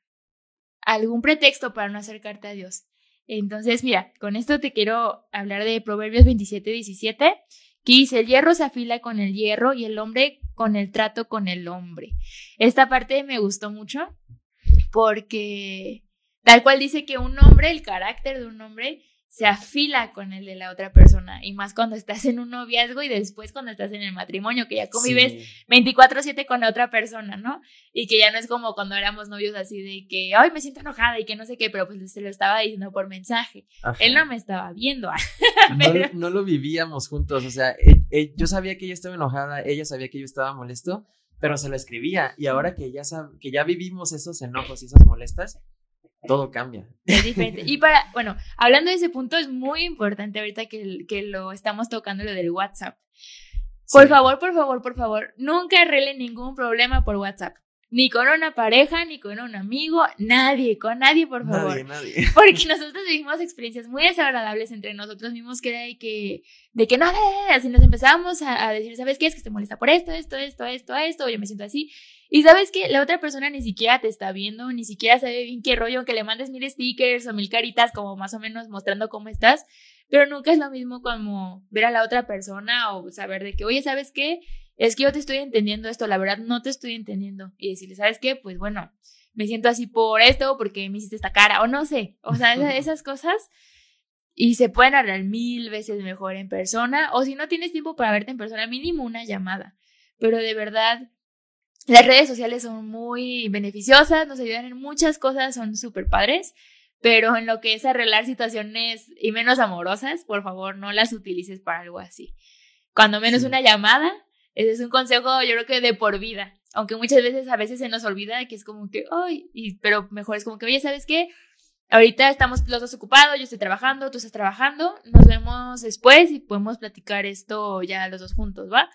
algún pretexto para no acercarte a Dios. Entonces, mira, con esto te quiero hablar de Proverbios 27, 17, que dice, el hierro se afila con el hierro y el hombre con el trato con el hombre. Esta parte me gustó mucho porque Tal cual dice que un hombre, el carácter de un hombre, se afila con el de la otra persona. Y más cuando estás en un noviazgo y después cuando estás en el matrimonio, que ya convives 24/7 con la otra persona, ¿no? Y que ya no es como cuando éramos novios así de que, ay, me siento enojada y que no sé qué, pero pues se lo estaba diciendo por mensaje. Él no me estaba viendo. no, lo vivíamos juntos, o sea, yo sabía que ella estaba enojada, ella sabía que yo estaba molesto, pero se lo escribía. Y ahora que ya, que ya vivimos esos enojos y esas molestas, todo cambia. Es diferente. Y para, bueno, hablando de ese punto, es muy importante ahorita que, que lo estamos tocando, lo del WhatsApp. Por favor, por favor, por favor, nunca arreglen ningún problema por WhatsApp. Ni con una pareja, ni con un amigo, nadie, con nadie, por favor. Nadie, nadie. Porque nosotros vivimos experiencias muy desagradables entre nosotros mismos que de que, de que no, así nos empezábamos a, a, decir, ¿sabes qué? Es que te molesta por esto, esto, esto, esto, esto, o yo me siento así. Y sabes que la otra persona ni siquiera te está viendo, ni siquiera sabe bien qué rollo, aunque le mandes mil stickers o mil caritas como más o menos mostrando cómo estás, pero nunca es lo mismo como ver a la otra persona o saber de que, oye, ¿sabes qué? Es que yo te estoy entendiendo esto, la verdad no te estoy entendiendo. Y decirle, ¿sabes qué? Pues bueno, me siento así por esto, porque me hiciste esta cara, o no sé, o sea, esas cosas. Y se pueden arreglar mil veces mejor en persona, o si no tienes tiempo para verte en persona, mínimo una llamada. Pero de verdad, las redes sociales son muy beneficiosas, nos ayudan en muchas cosas, son súper padres, pero en lo que es arreglar situaciones y menos amorosas, por favor, no las utilices para algo así. Cuando menos una llamada, ese es un consejo, yo creo que de por vida. Aunque muchas veces, a veces se nos olvida que es como que, ay, y, pero mejor es como que, oye, ¿sabes qué? Ahorita estamos los dos ocupados, yo estoy trabajando, tú estás trabajando, nos vemos después y podemos platicar esto ya los dos juntos, ¿va?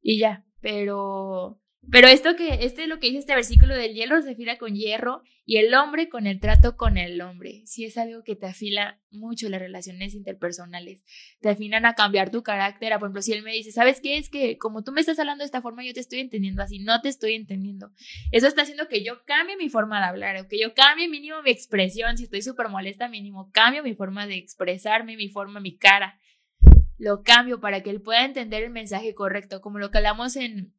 Y ya, pero pero esto que, este es lo que dice este versículo del hielo se afila con hierro y el hombre con el trato con el hombre. Si es algo que te afila mucho las relaciones interpersonales, te afinan a cambiar tu carácter. Por ejemplo, si él me dice, ¿sabes qué? Es que como tú me estás hablando de esta forma, yo te estoy entendiendo así, no te estoy entendiendo. Eso está haciendo que yo cambie mi forma de hablar, o que yo cambie mínimo mi expresión. Si estoy súper molesta, mínimo cambio mi forma de expresarme, mi forma, mi cara. Lo cambio para que él pueda entender el mensaje correcto, como lo que hablamos en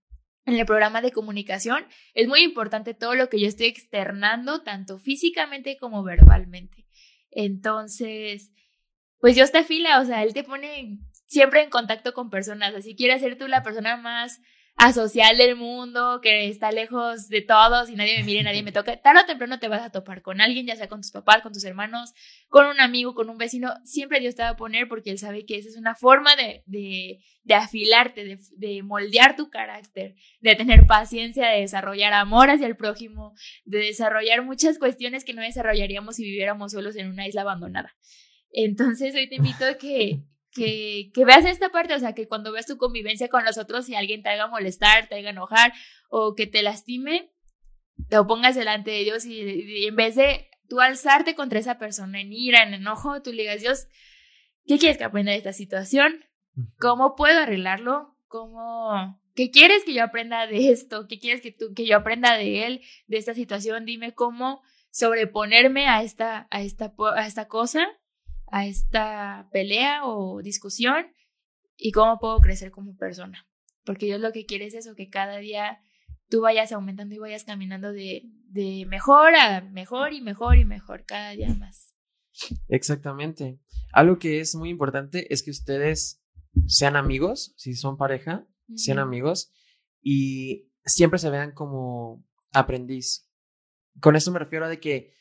en el programa de comunicación, es muy importante todo lo que yo estoy externando, tanto físicamente como verbalmente. Entonces, pues yo esta fila, o sea, él te pone siempre en contacto con personas, así quieres ser tú la persona más asocial del mundo, que está lejos de todos y nadie me mire, nadie me toca, tarde o temprano te vas a topar con alguien, ya sea con tus papás, con tus hermanos, con un amigo, con un vecino, siempre Dios te va a poner porque Él sabe que esa es una forma de, de, de afilarte, de, de, moldear tu carácter, de tener paciencia, de desarrollar amor hacia el prójimo, de desarrollar muchas cuestiones que no desarrollaríamos si viviéramos solos en una isla abandonada. Entonces hoy te invito a que, que, que veas esta parte, o sea, que cuando veas tu convivencia con los otros, si alguien te haga molestar, te haga enojar o que te lastime, te opongas delante de Dios y, en vez de tú alzarte contra esa persona en ira, en enojo, tú le digas, Dios, ¿qué quieres que aprenda de esta situación? ¿Cómo puedo arreglarlo? ¿Cómo, ¿Qué quieres que yo aprenda de esto? ¿Qué quieres que, tú, que yo aprenda de él, de esta situación? Dime cómo sobreponerme a esta, a esta, a esta cosa a esta pelea o discusión y cómo puedo crecer como persona. Porque Dios lo que quiere es eso, que cada día tú vayas aumentando y vayas caminando de, de mejor a mejor y mejor y mejor, cada día más. Exactamente. Algo que es muy importante es que ustedes sean amigos, si son pareja, sean amigos y siempre se vean como aprendiz. Con eso me refiero a de que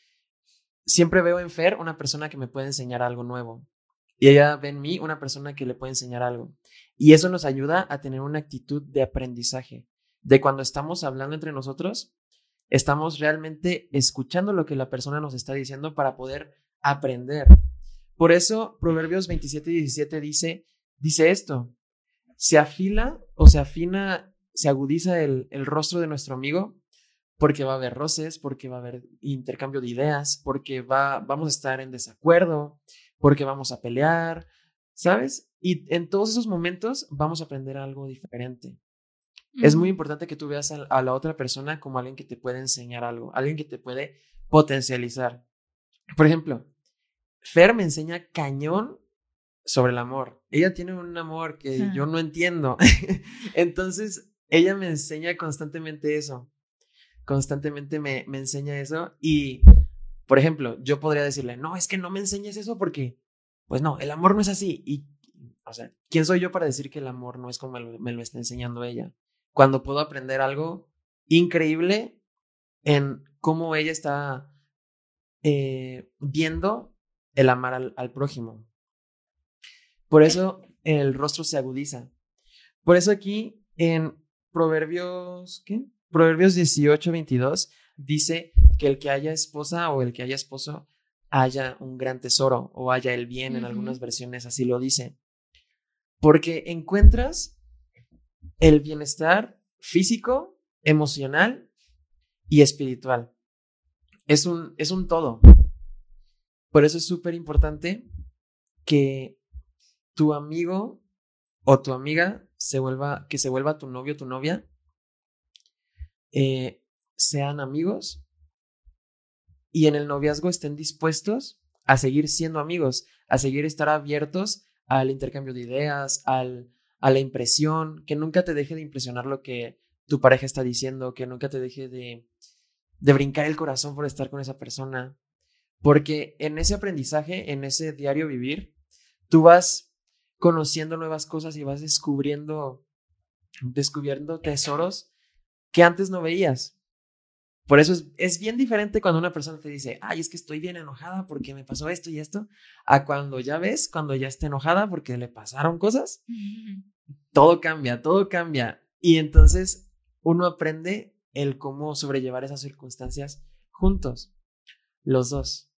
siempre veo en Fer una persona que me puede enseñar algo nuevo. Y ella ve en mí una persona que le puede enseñar algo. Y eso nos ayuda a tener una actitud de aprendizaje. De cuando estamos hablando entre nosotros, estamos realmente escuchando lo que la persona nos está diciendo para poder aprender. Por eso, Proverbios 27 y 17 dice, dice esto, se afila o se afina, se agudiza el, el rostro de nuestro amigo porque va a haber roces, porque va a haber intercambio de ideas, porque va, vamos a estar en desacuerdo, porque vamos a pelear, ¿sabes? Y en todos esos momentos vamos a aprender algo diferente. Es muy importante que tú veas a, la otra persona como alguien que te puede enseñar algo, alguien que te puede potencializar. Por ejemplo, Fer me enseña cañón sobre el amor. Ella tiene un amor que yo no entiendo. Entonces, ella me enseña constantemente eso constantemente me, me enseña eso y, por ejemplo, yo podría decirle, no, es que no me enseñes eso porque pues no, el amor no es así. Y, o sea, ¿quién soy yo para decir que el amor no es como me lo, me lo está enseñando ella? Cuando puedo aprender algo increíble en cómo ella está eh, viendo el amar al, al prójimo. Por eso el rostro se agudiza. Por eso aquí en Proverbios, ¿qué? Proverbios 18, 22 dice que el que haya esposa o el que haya esposo haya un gran tesoro o haya el bien, en algunas versiones así lo dice. Porque encuentras el bienestar físico, emocional y espiritual. Es un, es un todo. Por eso es súper importante que tu amigo o tu amiga se vuelva, que se vuelva tu novio o tu novia, eh, sean amigos y en el noviazgo estén dispuestos a seguir siendo amigos, a seguir estar abiertos al intercambio de ideas, al, a la impresión, que nunca te deje de impresionar lo que tu pareja está diciendo, que nunca te deje de, de brincar el corazón por estar con esa persona. Porque en ese aprendizaje, en ese diario vivir, tú vas conociendo nuevas cosas y vas descubriendo, descubriendo tesoros que antes no veías. Por eso es, es, bien diferente cuando una persona te dice, ay, es que estoy bien enojada porque me pasó esto y esto, a cuando ya ves, cuando ya está enojada porque le pasaron cosas. Todo cambia, todo cambia. Y entonces uno aprende el cómo sobrellevar esas circunstancias juntos, los dos.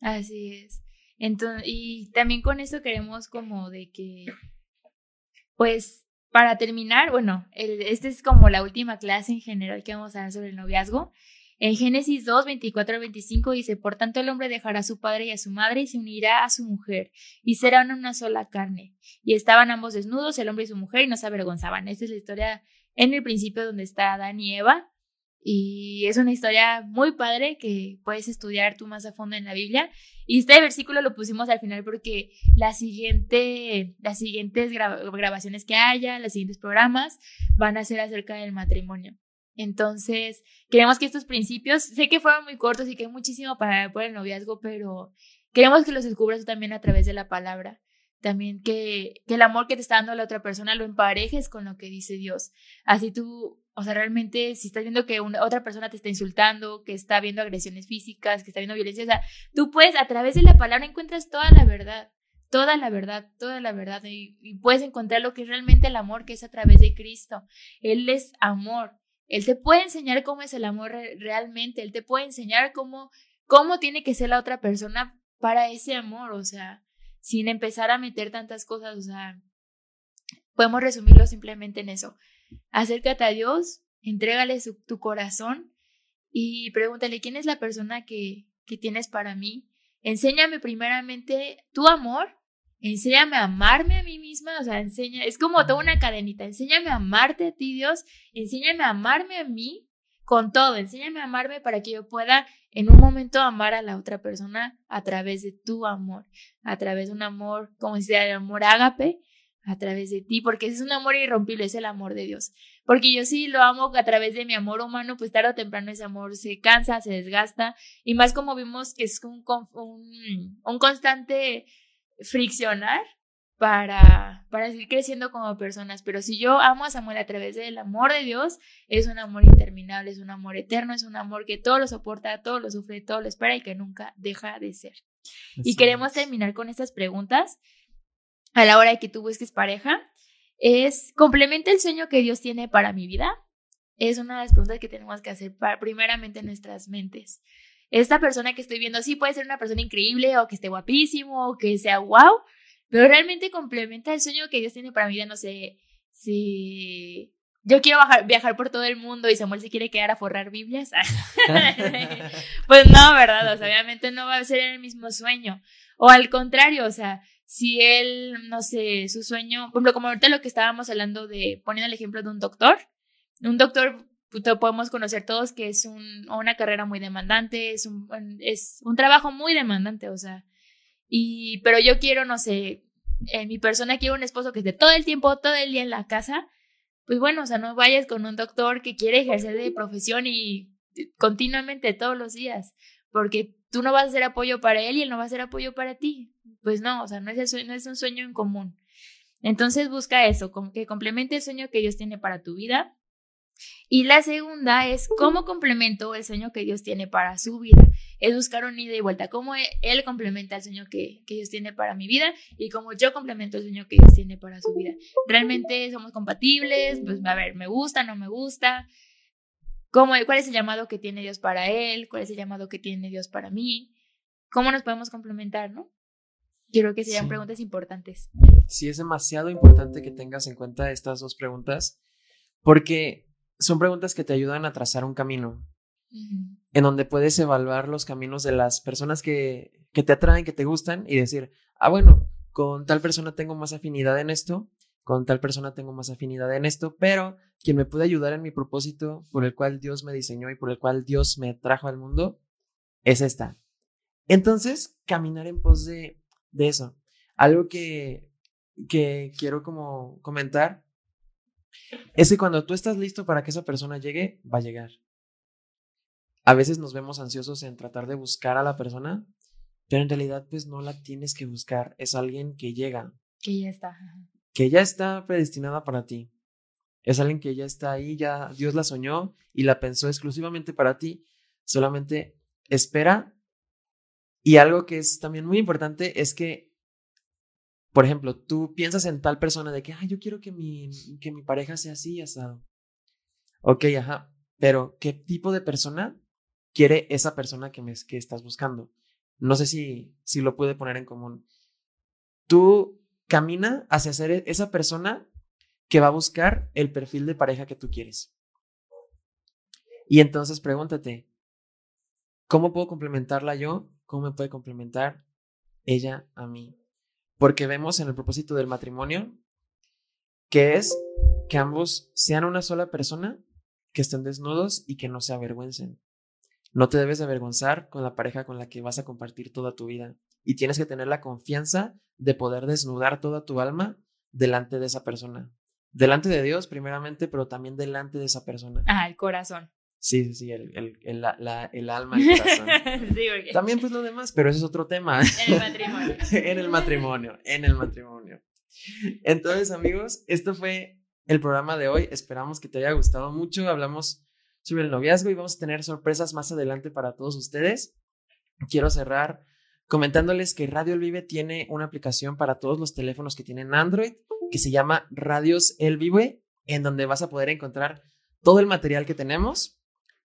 Así es. Entonces, y también con esto queremos como de que, pues, para terminar, bueno, esta es como la última clase en general que vamos a dar sobre el noviazgo. En Génesis 2, 24 al 25 dice, por tanto el hombre dejará a su padre y a su madre y se unirá a su mujer y serán una sola carne. Y estaban ambos desnudos, el hombre y su mujer, y no se avergonzaban. Esta es la historia en el principio donde está Adán y Eva. Y es una historia muy padre que puedes estudiar tú más a fondo en la Biblia. Y este versículo lo pusimos al final porque la siguiente, las siguientes grabaciones que haya, los siguientes programas van a ser acerca del matrimonio. Entonces, queremos que estos principios, sé que fueron muy cortos y que hay muchísimo para por el noviazgo, pero queremos que los descubras tú también a través de la palabra. También que, que el amor que te está dando la otra persona lo emparejes con lo que dice Dios. Así tú o sea, realmente si estás viendo que una, otra persona te está insultando, que está viendo agresiones físicas, que está viendo violencia, o sea, tú puedes, a través de la palabra encuentras toda la verdad, toda la verdad, toda la verdad, y, puedes encontrar lo que es realmente el amor, que es a través de Cristo. Él es amor. Él te puede enseñar cómo es el amor realmente, Él te puede enseñar cómo, cómo tiene que ser la otra persona para ese amor, o sea, sin empezar a meter tantas cosas, o sea, podemos resumirlo simplemente en eso acércate a Dios, entrégale tu corazón y pregúntale quién es la persona que, que tienes para mí. Enséñame primeramente tu amor, enséñame a amarme a mí misma, o sea, enseña, es como toda una cadenita, enséñame a amarte a ti, Dios, enséñame a amarme a mí con todo, enséñame a amarme para que yo pueda en un momento amar a la otra persona a través de tu amor, a través de un amor, como decía, el amor ágape, a través de ti, porque es un amor irrompible, es el amor de Dios. Porque yo sí lo amo a través de mi amor humano, pues tarde o temprano ese amor se cansa, se desgasta, y más como vimos que es un, un, un constante friccionar para, para seguir creciendo como personas. Pero si yo amo a Samuel a través del amor de Dios, es un amor interminable, es un amor eterno, es un amor que todo lo soporta, todo lo sufre, todo lo espera y que nunca deja de ser. y queremos terminar con estas preguntas a la hora de que tú busques pareja es, ¿complementa el sueño que Dios tiene para mi vida? Es una de las preguntas que tenemos que hacer primeramente en nuestras mentes. Esta persona que estoy viendo, sí puede ser una persona increíble o que esté guapísimo o que sea wow, pero realmente complementa el sueño que Dios tiene para mi vida. No sé si yo quiero viajar por todo el mundo y Samuel se quiere quedar a forrar Biblias. pues no, ¿verdad? O sea, obviamente no va a ser el mismo sueño. O al contrario, o sea, si él, no sé, su sueño, por ejemplo, como ahorita lo que estábamos hablando de, poniendo el ejemplo de un doctor, un doctor pues, podemos conocer todos que es un, una carrera muy demandante, es un, es un trabajo muy demandante, o sea, y, pero yo quiero, no sé, en mi persona quiero un esposo que esté todo el tiempo, todo el día en la casa, pues bueno, o sea, no vayas con un doctor que quiere ejercer de profesión y continuamente todos los días, porque tú no vas a ser apoyo para él y él no va a ser apoyo para ti pues no, o sea, no es, no es un sueño en común. Entonces busca eso, que complemente el sueño que Dios tiene para tu vida. Y la segunda es cómo complemento el sueño que Dios tiene para su vida. Es buscar un ida y vuelta, cómo e, Él complementa el sueño que, que Dios tiene para mi vida y cómo yo complemento el sueño que Dios tiene para su vida. ¿Realmente somos compatibles? Pues a ver, ¿me gusta, no me gusta? ¿Cómo, ¿Cuál es el llamado que tiene Dios para Él? ¿Cuál es el llamado que tiene Dios para mí? ¿Cómo nos podemos complementar, no? Quiero que sean preguntas importantes. Sí, es demasiado importante que tengas en cuenta estas dos preguntas, porque son preguntas que te ayudan a trazar un camino, en donde puedes evaluar los caminos de las personas que, que te atraen, que te gustan, y decir, ah, bueno, con tal persona tengo más afinidad en esto, con tal persona tengo más afinidad en esto, pero quien me puede ayudar en mi propósito por el cual Dios me diseñó y por el cual Dios me trajo al mundo, es esta. Entonces, caminar en pos de de eso. Algo que, que quiero como comentar es que cuando tú estás listo para que esa persona llegue, va a llegar. A veces nos vemos ansiosos en tratar de buscar a la persona, pero en realidad pues no la tienes que buscar, es alguien que llega. Que ya está. Que ya está predestinada para ti. Es alguien que ya está ahí, ya Dios la soñó y la pensó exclusivamente para ti. Solamente espera y algo que es también muy importante es que, por ejemplo, tú piensas en tal persona de que, yo quiero que mi, que mi pareja sea así, asado. Ok, ajá, pero ¿qué tipo de persona quiere esa persona que, me, que estás buscando? No sé si, si lo puede poner en común. Tú camina hacia ser e, esa persona que va a buscar el perfil de pareja que tú quieres. Y entonces pregúntate, ¿cómo puedo complementarla yo ¿Cómo me puede complementar ella a mí? Porque vemos en el propósito del matrimonio que es que ambos sean una sola persona, que estén desnudos y que no se avergüencen. No te debes de avergonzar con la pareja con la que vas a compartir toda tu vida y tienes que tener la confianza de poder desnudar toda tu alma delante de esa persona. Delante de Dios primeramente, pero también delante de esa persona. Ah, el corazón. Sí, sí, sí, el, el, el, la, el alma, el corazón. sí, porque... También pues lo demás, pero ese es otro tema. En el matrimonio. en el matrimonio, en el matrimonio. Entonces, amigos, esto fue el programa de hoy. Esperamos que te haya gustado mucho. Hablamos sobre el noviazgo y vamos a tener sorpresas más adelante para todos ustedes. Quiero cerrar comentándoles que Radio El Vive tiene una aplicación para todos los teléfonos que tienen Android que se llama Radios El Vive, en donde vas a poder encontrar todo el material que tenemos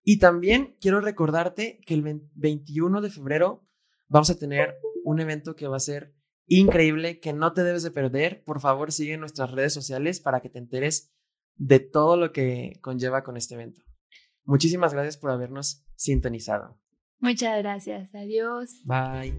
y también quiero recordarte que el 21 de febrero vamos a tener un evento que va a ser increíble, que no te debes de perder. Por favor, sigue nuestras redes sociales para que te enteres de todo lo que conlleva con este evento. Muchísimas gracias por habernos sintonizado. Muchas gracias. Adiós. Bye.